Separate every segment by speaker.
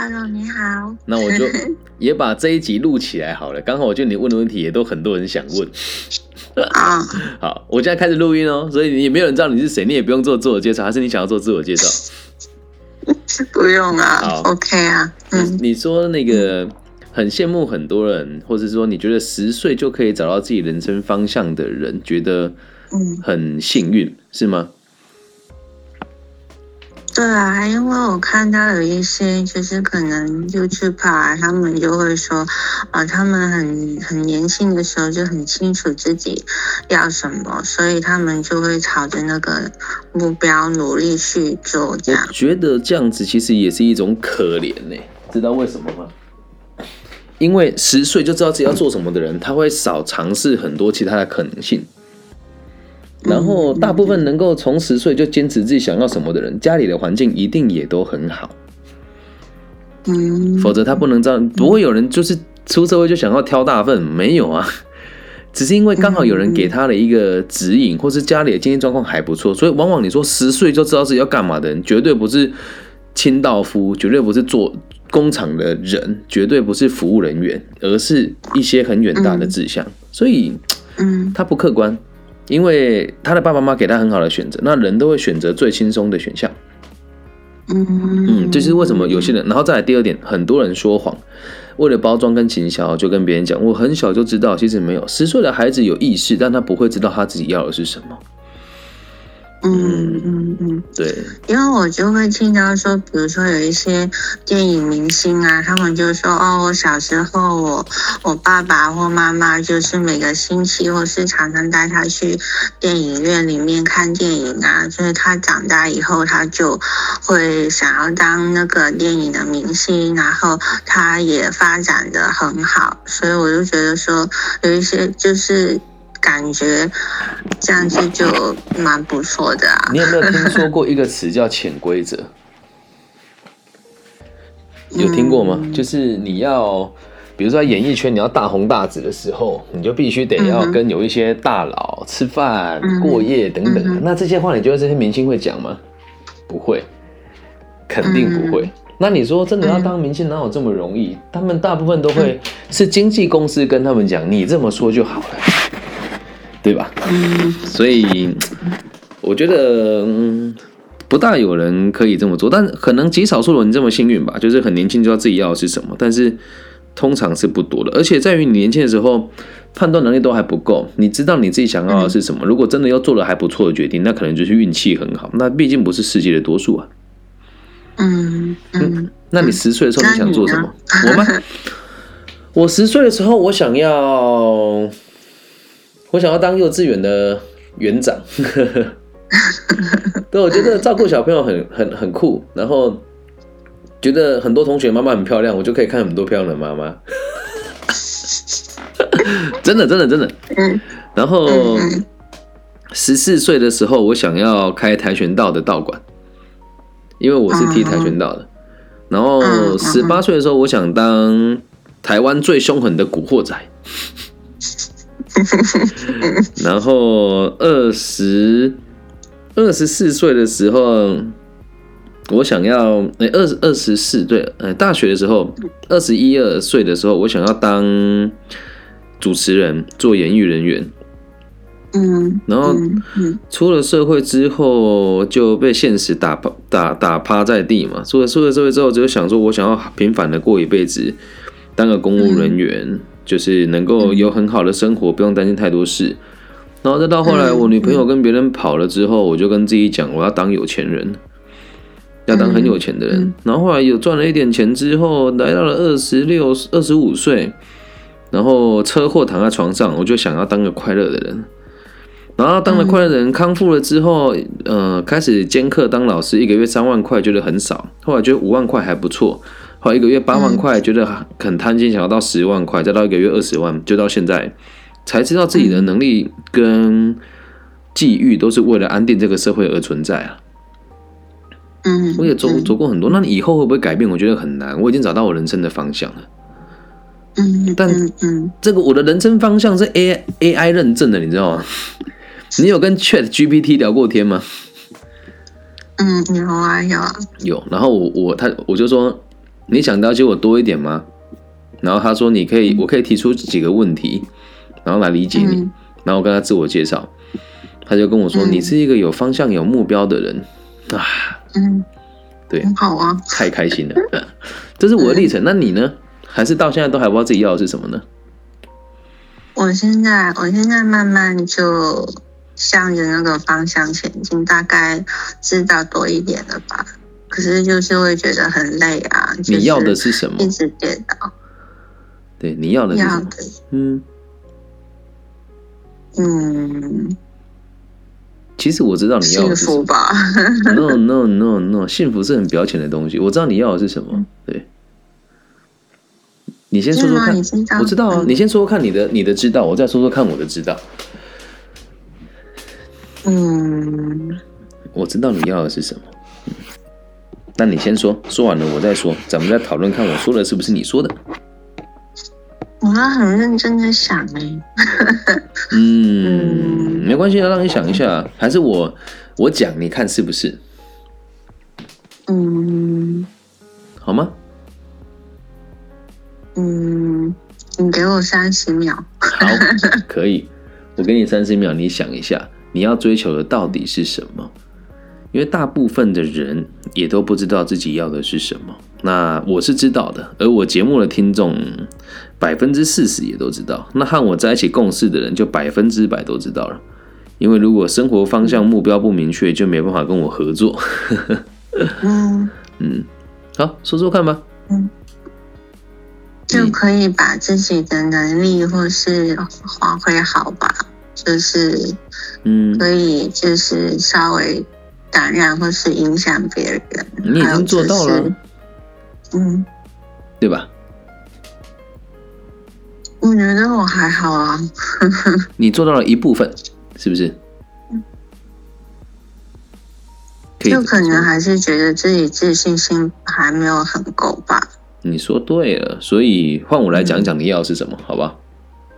Speaker 1: Hello，你好。
Speaker 2: 那我就 也把这一集录起来好了。刚好我觉得你问的问题也都很多人想问。
Speaker 1: 啊，
Speaker 2: 好，我现在开始录音哦，所以你也没有人知道你是谁，你也不用做自我介绍，还是你想要做自我介绍？
Speaker 1: 不用啊
Speaker 2: 好
Speaker 1: ，OK 啊，嗯，
Speaker 2: 你说那个很羡慕很多人，或者说你觉得十岁就可以找到自己人生方向的人，觉得
Speaker 1: 嗯
Speaker 2: 很幸运，是吗？
Speaker 1: 对啊，因为我看到有一些就是可能 YouTube 啊，他们就会说，啊，他们很很年轻的时候就很清楚自己要什么，所以他们就会朝着那个目标努力去做，这样。
Speaker 2: 觉得这样子其实也是一种可怜呢、知道为什么吗？因为十岁就知道自己要做什么的人，他会少尝试很多其他的可能性。然后，大部分能够从十岁就坚持自己想要什么的人，家里的环境一定也都很好，
Speaker 1: 嗯，
Speaker 2: 否则他不能这样。不会有人就是出社会就想要挑大粪，没有啊。只是因为刚好有人给他了一个指引，或是家里的经济状况还不错，所以往往你说十岁就知道自己要干嘛的人，绝对不是清道夫，绝对不是做工厂的人，绝对不是服务人员，而是一些很远大的志向。所以
Speaker 1: 嗯
Speaker 2: 他不客观，因为他的爸爸妈妈给他很好的选择，那人都会选择最轻松的选项。
Speaker 1: 嗯
Speaker 2: 嗯，这就是为什么有些人，然后再来第二点，很多人说谎，为了包装跟行销，就跟别人讲，我很小就知道，其实没有，十岁的孩子有意识，但他不会知道他自己要的是什么。
Speaker 1: 嗯嗯嗯。
Speaker 2: 对，
Speaker 1: 因为我就会听到说，比如说有一些电影明星啊，他们就说哦，我小时候我我爸爸或妈妈就是每个星期或是常常带他去电影院里面看电影啊，所以他长大以后他就会想要当那个电影的明星，然后他也发展的很好，所以我就觉得说有一些就是。感觉这样子就蛮不错的啊。
Speaker 2: 你有没有听说过一个词叫潜规则？有听过吗？就是你要，比如说在演艺圈，你要大红大紫的时候，你就必须得要跟有一些大佬吃饭、
Speaker 1: 嗯
Speaker 2: 过夜等等的。
Speaker 1: 嗯
Speaker 2: 那这些话，你觉得这些明星会讲吗？不会，肯定不会。那你说真的要当明星，哪有这么容易？他们大部分都会是经纪公司跟他们讲，你这么说就好了，对吧？
Speaker 1: 嗯
Speaker 2: 所以我觉得，嗯，不大有人可以这么做，但可能极少数人这么幸运吧，就是很年轻就知道自己要的是什么，但是通常是不多的，而且在于你年轻的时候判断能力都还不够，你知道你自己想要的是什么，如果真的要做了还不错的决定，那可能就是运气很好，那毕竟不是世界的多数啊。
Speaker 1: 嗯嗯
Speaker 2: 那你十岁的时候你想做什么？我吗？我十岁的时候，我想要，我想要当幼稚园的园长。对，我觉得照顾小朋友很很很酷，然后觉得很多同学妈妈很漂亮，我就可以看很多漂亮的妈妈。真的，真的，真的。
Speaker 1: 嗯
Speaker 2: 然后
Speaker 1: 嗯
Speaker 2: 十四岁的时候，我想要开跆拳道的道馆，因为我是踢跆拳道的。然后
Speaker 1: 嗯
Speaker 2: 十八岁的时候，我想当台湾最凶狠的古惑仔。然后二十二十四岁的时候，我想要诶二二十四对，呃大学的时候，二十一二岁的时候，我想要当主持人，做演艺人员。
Speaker 1: 嗯，
Speaker 2: 然后出了社会之后就被现实打趴打打趴在地嘛。出了出了社会之后，只有想说我想要平凡的过一辈子，当个公务人员，就是能够有很好的生活，不用担心太多事。然后再到后来，
Speaker 1: 嗯
Speaker 2: 我女朋友跟别人跑了之后，我就跟自己讲，我要当有钱人，要当很有钱的人。
Speaker 1: 嗯
Speaker 2: 然后后来有赚了一点钱之后，来到了二十六、二十五岁，然后车祸躺在床上，我就想要当个快乐的人。然后当了快乐的人，康复了之后，呃，开始兼课当老师，一个月三万块觉得很少，后来觉得五万块还不错，后来一个月八万块觉得很贪心，想要到十万块，再到一个月二十万，就到现在才知道自己的能力跟际遇都是为了安定这个社会而存在啊。
Speaker 1: 嗯，
Speaker 2: 我也走走过很多，那你以后会不会改变？我觉得很难，我已经找到我人生的方向了。
Speaker 1: 嗯，
Speaker 2: 但
Speaker 1: 嗯嗯
Speaker 2: 这个我的人生方向是 A A I 认证的，你知道吗？你有跟 Chat GPT 聊过天吗？
Speaker 1: 嗯，有啊有啊，
Speaker 2: 有，然后我我他我就说，你想了解我多一点吗？然后他说你可以，我可以提出几个问题，然后来理解你。
Speaker 1: 嗯
Speaker 2: 然后我跟他自我介绍，他就跟我说、
Speaker 1: 嗯
Speaker 2: 你是一个有方向、有目标的人啊，
Speaker 1: 嗯，
Speaker 2: 对，
Speaker 1: 很好啊。
Speaker 2: 太开心了。这是我的历程。那你呢？还是到现在都还不知道自己要的是什么呢？
Speaker 1: 我现在我现在慢慢就向着那个方向前进，大概知道多一点了吧。可是就是会觉得很累啊。就是、
Speaker 2: 你要的是什么
Speaker 1: 一？直跌倒，
Speaker 2: 对，你要的是什么？嗯，
Speaker 1: 嗯，
Speaker 2: 其实我知道你要
Speaker 1: 幸
Speaker 2: 的是什么。
Speaker 1: 福吧。
Speaker 2: No no no no，幸福是很表浅的东西。我知道你要的是什么。对，你先说说看。
Speaker 1: 知
Speaker 2: 我知道啊，
Speaker 1: 嗯
Speaker 2: 你先说说看你的你的知道，我再说说看我的知道。
Speaker 1: 嗯，
Speaker 2: 我知道你要的是什么。嗯那你先说，说完了我再说，咱们再讨论看我说的是不是你说的。
Speaker 1: 我要很认真的想哎。
Speaker 2: 嗯，没关系啊，让你想一下，还是我我讲，你看是不是
Speaker 1: 嗯
Speaker 2: 好吗？
Speaker 1: 嗯，你给我三十秒。
Speaker 2: 好，可以，我给你三十秒，你想一下，你要追求的到底是什么？因为大部分的人也都不知道自己要的是什么。那我是知道的，而我节目的听众百分之四十也都知道。那和我在一起共事的人就百分之百都知道了。因为如果生活方向目标不明确，就没办法跟我合作。
Speaker 1: 嗯，
Speaker 2: 嗯，好，说说看吧。
Speaker 1: 嗯就可以把自己的能力或是发挥好吧，就是
Speaker 2: 嗯，
Speaker 1: 可以就是稍微感染或是影响别人。
Speaker 2: 你已经做到了
Speaker 1: 嗯，
Speaker 2: 对吧？
Speaker 1: 我觉得我还好啊。
Speaker 2: 你做到了一部分，是不是？可以
Speaker 1: 就可能还是觉得自己自信心还没有很够吧。
Speaker 2: 你说对了，所以换我来讲讲你要是什么，好吧？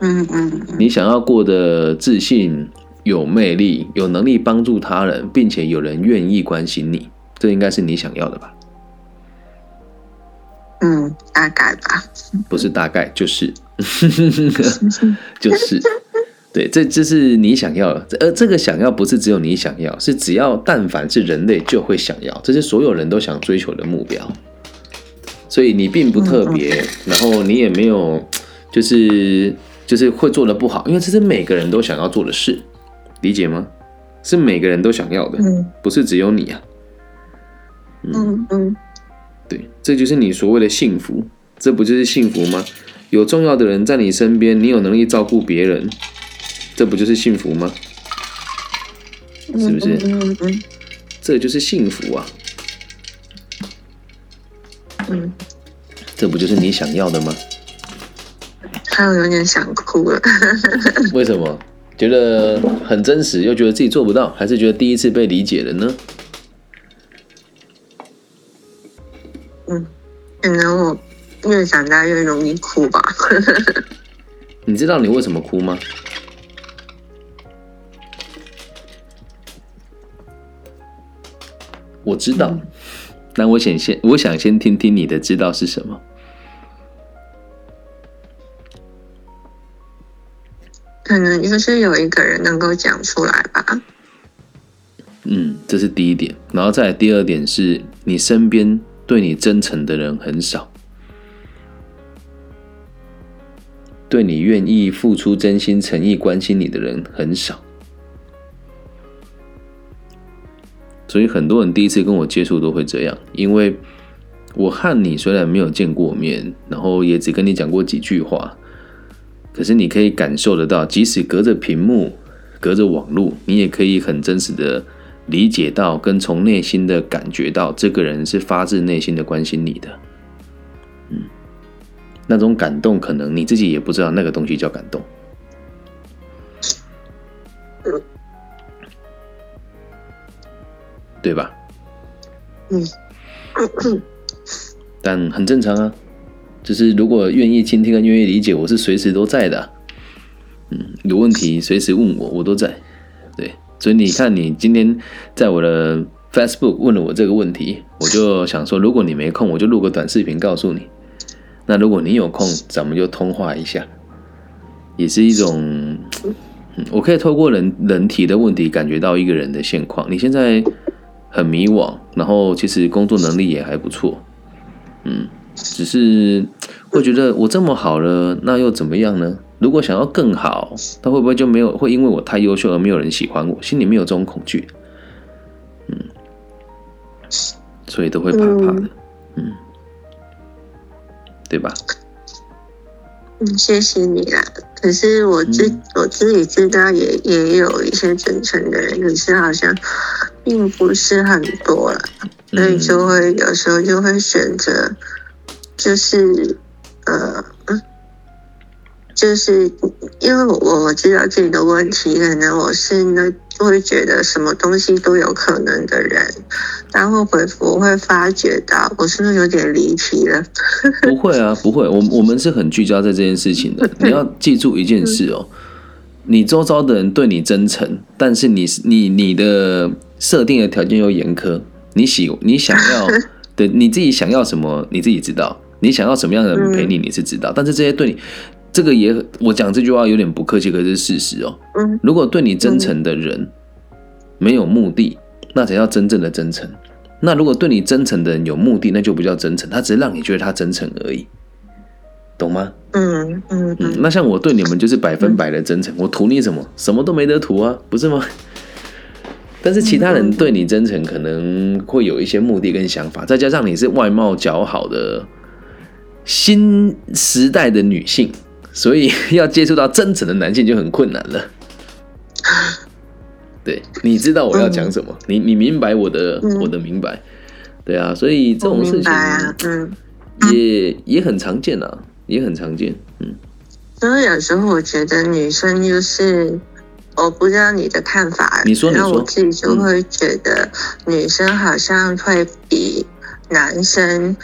Speaker 1: 嗯嗯嗯
Speaker 2: 你想要过的自信、有魅力、有能力帮助他人，并且有人愿意关心你，这应该是你想要的吧？
Speaker 1: 嗯，大概吧。
Speaker 2: 不是大概就是，就是，对，这这是你想要的，而这个想要不是只有你想要，是只要但凡是人类就会想要，这是所有人都想追求的目标。所以你并不特别，然后你也没有就是就是会做的不好，因为这是每个人都想要做的事，理解吗？是每个人都想要的，
Speaker 1: 嗯
Speaker 2: 不是只有你啊。
Speaker 1: 嗯嗯
Speaker 2: 对，这就是你所谓的幸福，这不就是幸福吗？有重要的人在你身边，你有能力照顾别人，这不就是幸福吗？
Speaker 1: 嗯，
Speaker 2: 是不是
Speaker 1: 嗯嗯嗯
Speaker 2: 这就是幸福啊！
Speaker 1: 嗯，
Speaker 2: 这不就是你想要的吗？
Speaker 1: 还有有点想哭了。
Speaker 2: 为什么？觉得很真实，又觉得自己做不到，还是觉得第一次被理解了呢？
Speaker 1: 嗯，可能我越长大越容易哭吧。
Speaker 2: 你知道你为什么哭吗？我知道，但我想先，我想先听听你的知道是什么。
Speaker 1: 就是有一个人能够讲出来吧。
Speaker 2: 嗯，这是第一点，然后再来第二点是你身边对你真诚的人很少，对你愿意付出真心诚意关心你的人很少，所以很多人第一次跟我接触都会这样，因为我和你虽然没有见过面，然后也只跟你讲过几句话，可是你可以感受得到，即使隔着屏幕、隔着网络，你也可以很真实的理解到，跟从内心的感觉到，这个人是发自内心的关心你的。嗯，那种感动，可能你自己也不知道那个东西叫感动。对吧？
Speaker 1: 嗯
Speaker 2: 但很正常啊，就是如果愿意倾听跟愿意理解，我是随时都在的啊、嗯，有问题随时问我，我都在。对，所以你看，你今天在我的 Facebook 问了我这个问题，我就想说，如果你没空，我就录个短视频告诉你。那如果你有空，咱们就通话一下，也是一种，嗯我可以透过人人提的问题，感觉到一个人的现况。你现在很迷惘，然后其实工作能力也还不错，嗯，只是会觉得我这么好了，那又怎么样呢？如果想要更好，他会不会就没有会因为我太优秀而没有人喜欢我？心里面有这种恐惧，嗯，所以都会怕怕的，嗯，对吧？
Speaker 1: 嗯，谢谢你啦。可是我自、
Speaker 2: 嗯
Speaker 1: 我自己知道也也有一些真诚的人，可是好像并不是很多了，所以就会有时候就会选择，就是呃，嗯就是因为我我知道自己的问题，可能我是那会觉得什么东西都有可能的人，但会回复我会发觉到我是不是有点离题了？
Speaker 2: 不会啊，不会，我我们是很聚焦在这件事情的。你要记住一件事哦，你周遭的人对你真诚，但是你你你的设定的条件又严苛，你喜你想要 的你自己想要什么，你自己知道，你想要什么样的人陪你，你是知道，但是这些对你。这个也，我讲这句话有点不客气，可是是事实哦。
Speaker 1: 嗯
Speaker 2: 如果对你真诚的人没有目的，那才叫真正的真诚。那如果对你真诚的人有目的，那就不叫真诚，他只是让你觉得他真诚而已，懂吗？
Speaker 1: 嗯嗯
Speaker 2: 嗯
Speaker 1: 嗯，，
Speaker 2: 那像我对你们就是百分百的真诚，我图你什么？什么都没得图啊，不是吗？但是其他人对你真诚，可能会有一些目的跟想法，再加上你是外貌姣好的新时代的女性，所以 要接触到真诚的男性就很困难了。对，你知道我要讲什么，你你明白我的
Speaker 1: 嗯
Speaker 2: 我的明白，对啊，所以这种事情
Speaker 1: 啊，嗯。
Speaker 2: 也也很常见啊，也很常见，嗯。
Speaker 1: 所以有时候我觉得女生就是，我不知道你的看法，
Speaker 2: 你说你说
Speaker 1: 然后我自己就会觉得女生好像会比男生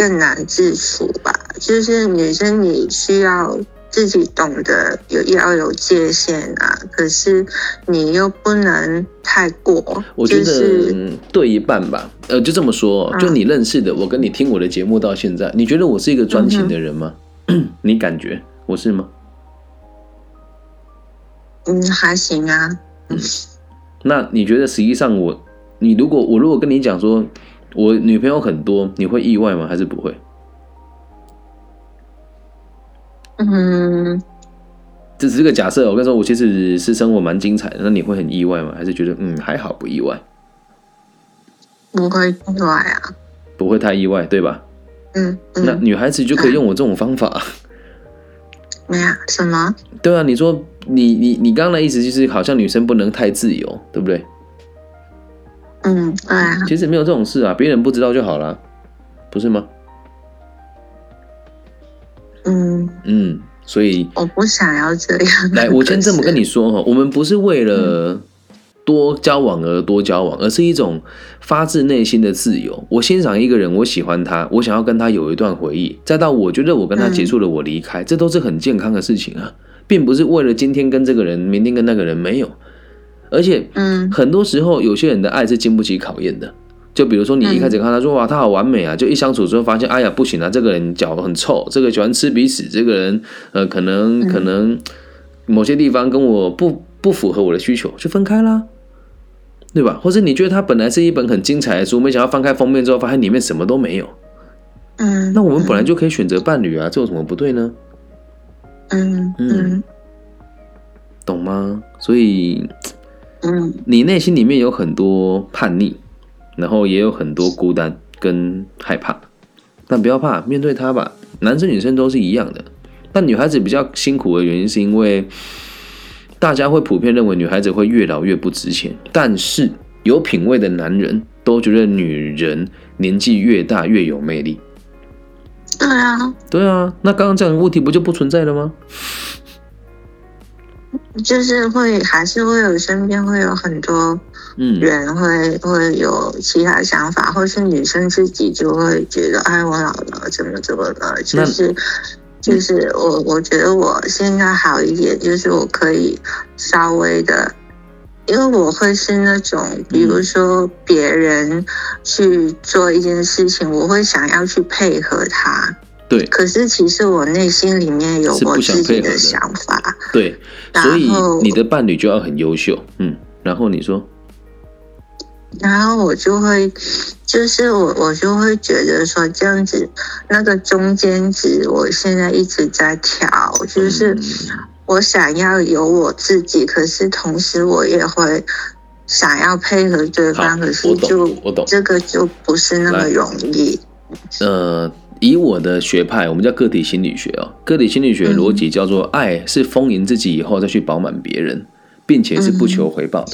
Speaker 1: 更难自处吧。就是女生你需要自己懂得有要有界限啊，可是你又不能太过。
Speaker 2: 我觉得、
Speaker 1: 就是
Speaker 2: 嗯对一半吧，呃，就这么说，
Speaker 1: 嗯
Speaker 2: 就你认识的，我跟你听我的节目到现在，你觉得我是一个专情的人吗？你感觉我是吗？
Speaker 1: 嗯还行啊，
Speaker 2: 那你觉得实际上我，你如果我如果跟你讲说，我女朋友很多，你会意外吗？还是不会？
Speaker 1: 嗯。
Speaker 2: 这只是个假设，我跟你说，我其实是生活蛮精彩的，那你会很意外吗？还是觉得嗯还好不意外？
Speaker 1: 不会意外啊，
Speaker 2: 不会太意外，对吧？
Speaker 1: 嗯嗯，
Speaker 2: 那女孩子就可以用我这种方法。
Speaker 1: 没有什么，
Speaker 2: 对啊，你说你你你刚刚的意思就是好像女生不能太自由，对不对？
Speaker 1: 嗯，对啊，
Speaker 2: 其实没有这种事啊，别人不知道就好了，不是吗？
Speaker 1: 嗯，
Speaker 2: 嗯，所以
Speaker 1: 我不想要这样。
Speaker 2: 来，我先这么跟
Speaker 1: 你，
Speaker 2: 你说哈，我们不是为了多交往而多交往，而是一种发自内心的自由。我欣赏一个人，我喜欢他，我想要跟他有一段回忆，再到我觉得我跟他结束了，我离开，这都是很健康的事情啊，并不是为了今天跟这个人，明天跟那个人没有。而且
Speaker 1: 嗯
Speaker 2: 很多时候，有些人的爱是经不起考验的。就比如说，你一开始看他说哇，他好完美啊，就一相处之后发现，哎呀，不行啊，这个人脚很臭，这个喜欢吃鼻屎，这个人呃，可能可能某些地方跟我不不符合我的需求，就分开啦，对吧？或者你觉得他本来是一本很精彩的书，没想到翻开封面之后，发现里面什么都没有，
Speaker 1: 嗯，
Speaker 2: 那我们本来就可以选择伴侣啊，这有什么不对呢？
Speaker 1: 嗯嗯
Speaker 2: 懂吗？所以
Speaker 1: 嗯
Speaker 2: 你内心里面有很多叛逆，然后也有很多孤单跟害怕，但不要怕，面对它吧。男生女生都是一样的，但女孩子比较辛苦的原因是因为大家会普遍认为女孩子会越老越不值钱，但是有品味的男人都觉得女人年纪越大越有魅力。
Speaker 1: 对啊，
Speaker 2: 对啊，那刚刚这样的问题不就不存在了吗？
Speaker 1: 就是会还是会有身边会有很多
Speaker 2: 嗯，
Speaker 1: 人会会有其他想法，或是女生自己就会觉得，哎，我老了，怎么怎么了？就是就是我我觉得我现在好一点，就是我可以稍微的因为我会是那种，比如说别人去做一件事情，我会想要去配合他。
Speaker 2: 对，
Speaker 1: 可是其实我内心里面有我自己的想法。
Speaker 2: 对，所以你的伴侣就要很优秀。嗯，然后你说，
Speaker 1: 然后我就会，就是我我就会觉得说这样子，那个中间值，我现在一直在调，就是我想要有我自己，可是同时我也会想要配合对方，可是就
Speaker 2: 我懂，
Speaker 1: 这个就不是那么容易。
Speaker 2: 呃。以我的学派，我们叫个体心理学哦。个体心理学逻辑叫做：爱是丰盈自己以后再去饱满别人，并且是不求回报的。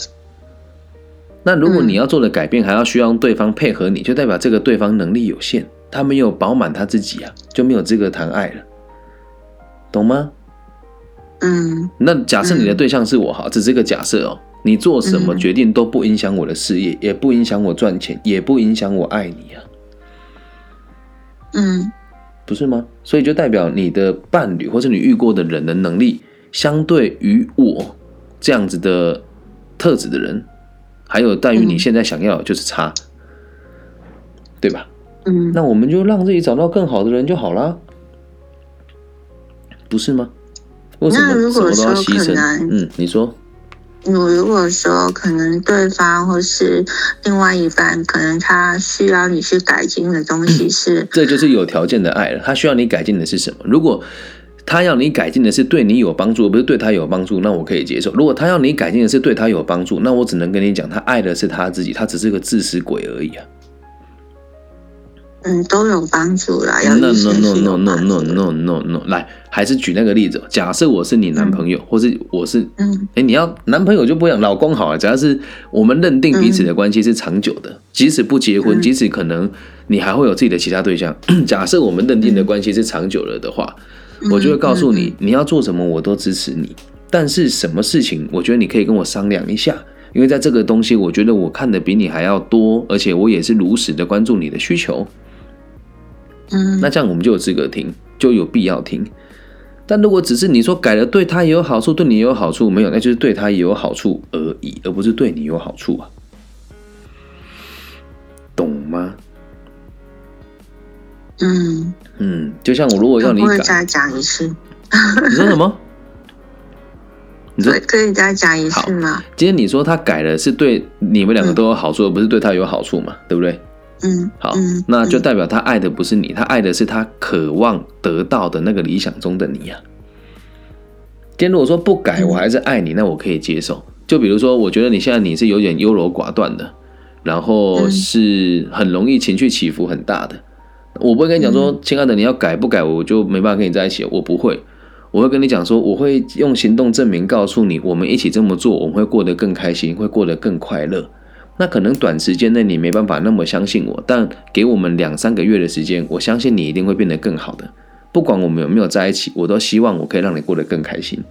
Speaker 2: 那如果你要做的改变还要需要对方配合你，就代表这个对方能力有限，他没有饱满他自己啊，就没有资格谈爱了，懂吗？
Speaker 1: 嗯。
Speaker 2: 那假设你的对象是我哈，只是个假设哦。你做什么决定都不影响我的事业，也不影响我赚钱，也不影响我爱你啊。
Speaker 1: 嗯，
Speaker 2: 不是吗？所以就代表你的伴侣或者你遇过的人的能力，相对于我这样子的特质的人，还有在于你现在想要就是差，对吧？
Speaker 1: 嗯，
Speaker 2: 那我们就让自己找到更好的人就好了，不是吗？为什么什么都要牺牲？嗯，你说。
Speaker 1: 我如果说可能对方或是另外一半，可能他需要你去改进的东西是，
Speaker 2: 这就是有条件的爱了。他需要你改进的是什么？如果他要你改进的是对你有帮助，不是对他有帮助，那我可以接受。如果他要你改进的是对他有帮助，那我只能跟你讲，他爱的是他自己，他只是个自私鬼而已啊。
Speaker 1: 嗯，都有帮助啦。No
Speaker 2: no no no no no no no no，来，还是举那个例子。假设我是你男朋友，或是我是，
Speaker 1: 嗯，
Speaker 2: 哎，你要男朋友就不一样老公好啊。只要是我们认定彼此的关系是长久的，即使不结婚，即使可能你还会有自己的其他对象。假设我们认定的关系是长久了的话，我就会告诉你，你要做什么我都支持你。但是什么事情，我觉得你可以跟我商量一下，因为在这个东西，我觉得我看的比你还要多，而且我也是如实的关注你的需求。
Speaker 1: 嗯，
Speaker 2: 那这样我们就有资格听，就有必要听。但如果只是你说改了对他也有好处，对你也有好处，没有，那就是对他也有好处而已，而不是对你有好处啊，懂吗？
Speaker 1: 嗯
Speaker 2: 嗯，就像我如果要你改，
Speaker 1: 再讲一次。
Speaker 2: 你说什么？
Speaker 1: 你说可以再讲一次吗？
Speaker 2: 今天你说他改了是对你们两个都有好处，而不是对他有好处嘛？对不对？
Speaker 1: 嗯，
Speaker 2: 好，那就代表他爱的不是你，他爱的是他渴望得到的那个理想中的你呀。今天如果说不改，我还是爱你，那我可以接受。就比如说，我觉得你现在你是有点优柔寡断的，然后是很容易情绪起伏很大的，我不会跟你讲说，亲爱的，你要改不改，我就没办法跟你在一起。我不会，我会跟你讲说，我会用行动证明告诉你，我们一起这么做，我们会过得更开心，会过得更快乐。那可能短时间内你没办法那么相信我，但给我们两三个月的时间，我相信你一定会变得更好的。不管我们有没有在一起，我都希望我可以让你过得更开心。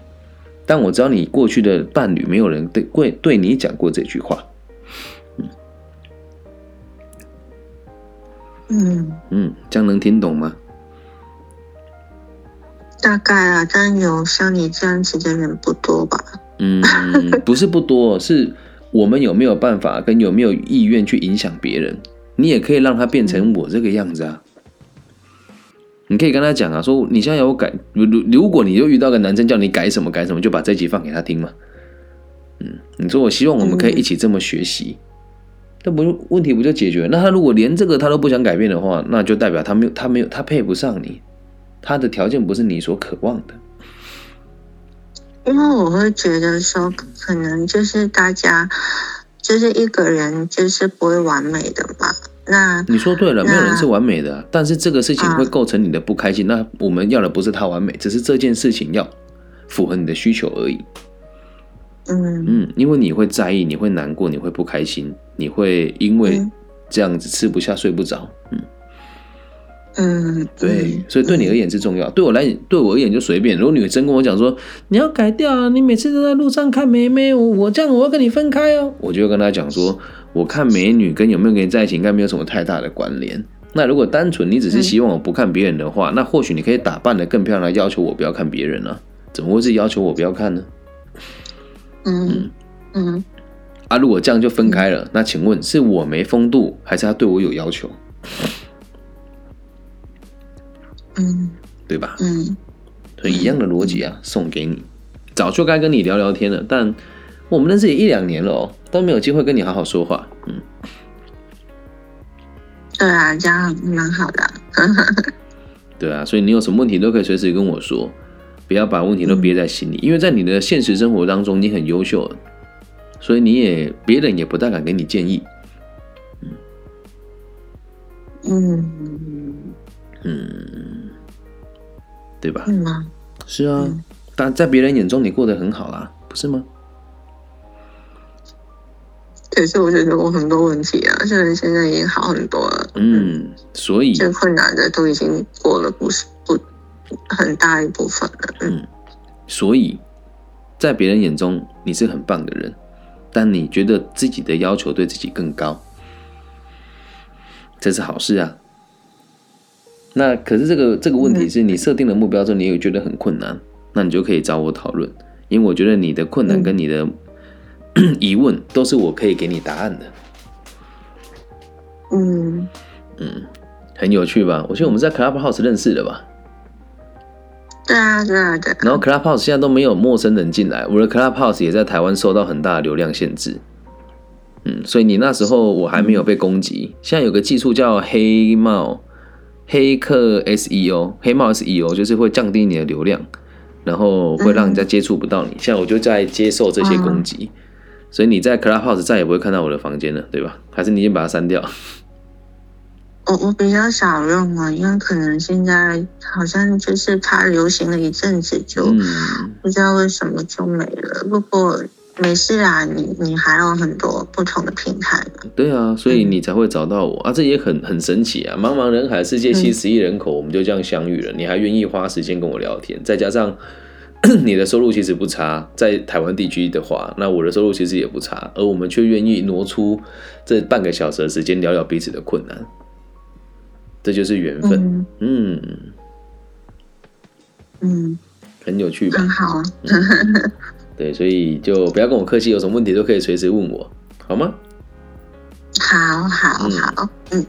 Speaker 2: 但我知道你过去的伴侣没有人对会对你讲过这句话。
Speaker 1: 嗯嗯
Speaker 2: 嗯，这样能听懂吗？
Speaker 1: 大概啊，但有像你这样子的人不多吧？
Speaker 2: 嗯，不是不多，是。我们有没有办法跟有没有意愿去影响别人？你也可以让他变成我这个样子啊！你可以跟他讲啊，说你现在有改，如如如果你又遇到个男生叫你改什么改什么，就把这集放给他听嘛。嗯，你说我希望我们可以一起这么学习，那不问题不就解决？那他如果连这个他都不想改变的话，那就代表他没有他没有他配不上你，他的条件不是你所渴望的。
Speaker 1: 因为我会觉得说，可能就是大家就是一个人就是不会完美的嘛。那
Speaker 2: 你说对了，没有人是完美的，但是这个事情会构成你的不开心。那我们要的不是他完美，只是这件事情要符合你的需求而已。
Speaker 1: 嗯
Speaker 2: 嗯，因为你会在意，你会难过，你会不开心，你会因为这样子吃不下、睡不着。嗯。
Speaker 1: 嗯，
Speaker 2: 对，所以对你而言是重要，对我来，对我而言就随便。如果女生跟我讲说你要改掉啊，你每次都在路上看妹妹，我我这样我要跟你分开哦，我就跟她讲说，我看美女跟有没有跟你在一起应该没有什么太大的关联。那如果单纯你只是希望我不看别人的话，那或许你可以打扮的更漂亮，要求我不要看别人呢？怎么会是要求我不要看呢？
Speaker 1: 嗯嗯，
Speaker 2: 啊，如果这样就分开了，那请问是我没风度，还是他对我有要求？
Speaker 1: 嗯
Speaker 2: 对吧？
Speaker 1: 嗯
Speaker 2: 所以一样的逻辑啊，送给你，早就该跟你聊聊天了，但我们认识也一两年了哦，都没有机会跟你好好说话。嗯，
Speaker 1: 对啊，这样蛮好的。
Speaker 2: 对啊，所以你有什么问题都可以随时跟我说，不要把问题都憋在心里，因为在你的现实生活当中，你很优秀，所以你也别人也不大敢给你建议。
Speaker 1: 嗯，
Speaker 2: 嗯，对吧？
Speaker 1: 是
Speaker 2: 啊
Speaker 1: 嗯，
Speaker 2: 但在别人眼中你过得很好啦，不是吗？
Speaker 1: 可是我觉得我很多问题啊，虽然现在已经好很多了，
Speaker 2: 嗯，所以
Speaker 1: 最困难的都已经过了不是不很大一部分了。嗯
Speaker 2: 所以在别人眼中你是很棒的人，但你觉得自己的要求对自己更高，这是好事啊。那可是这个这个问题是你设定了目标之后，你也觉得很困难，那你就可以找我讨论，因为我觉得你的困难跟你的、疑问都是我可以给你答案的，
Speaker 1: 嗯嗯，
Speaker 2: 很有趣吧？我觉得我们在 Clubhouse 认识的吧？
Speaker 1: 对啊对啊对啊。
Speaker 2: 然后 Clubhouse 现在都没有陌生人进来，我的 Clubhouse 也在台湾受到很大的流量限制。嗯，所以你那时候我还没有被攻击。现在有个技术叫黑帽黑客 SEO，黑帽 SEO 就是会降低你的流量，然后会让人家接触不到你。现在我就在接受这些攻击，所以你在 Clubhouse 再也不会看到我的房间了，对吧？还是你先把它删掉？
Speaker 1: 我我比较少用啊，因为可能现在好像就是它流行了一阵子，就
Speaker 2: 嗯，
Speaker 1: 不知道为什么就没了。不过没事啊，你你还有很多不同的平台嘛。
Speaker 2: 对啊，所以你才会找到我啊，这也很很神奇啊！茫茫人海，世界七十亿人口，我们就这样相遇了，你还愿意花时间跟我聊天，再加上 你的收入其实不差，在台湾地区的话，那我的收入其实也不差，而我们却愿意挪出这半个小时的时间聊聊彼此的困难，这就是缘分。
Speaker 1: 嗯
Speaker 2: 嗯，
Speaker 1: 嗯，
Speaker 2: 很有趣吧
Speaker 1: 很？好啊。
Speaker 2: 对，所以就不要跟我客气，有什么问题都可以随时问我，好吗？
Speaker 1: 好好
Speaker 2: 嗯
Speaker 1: 好，嗯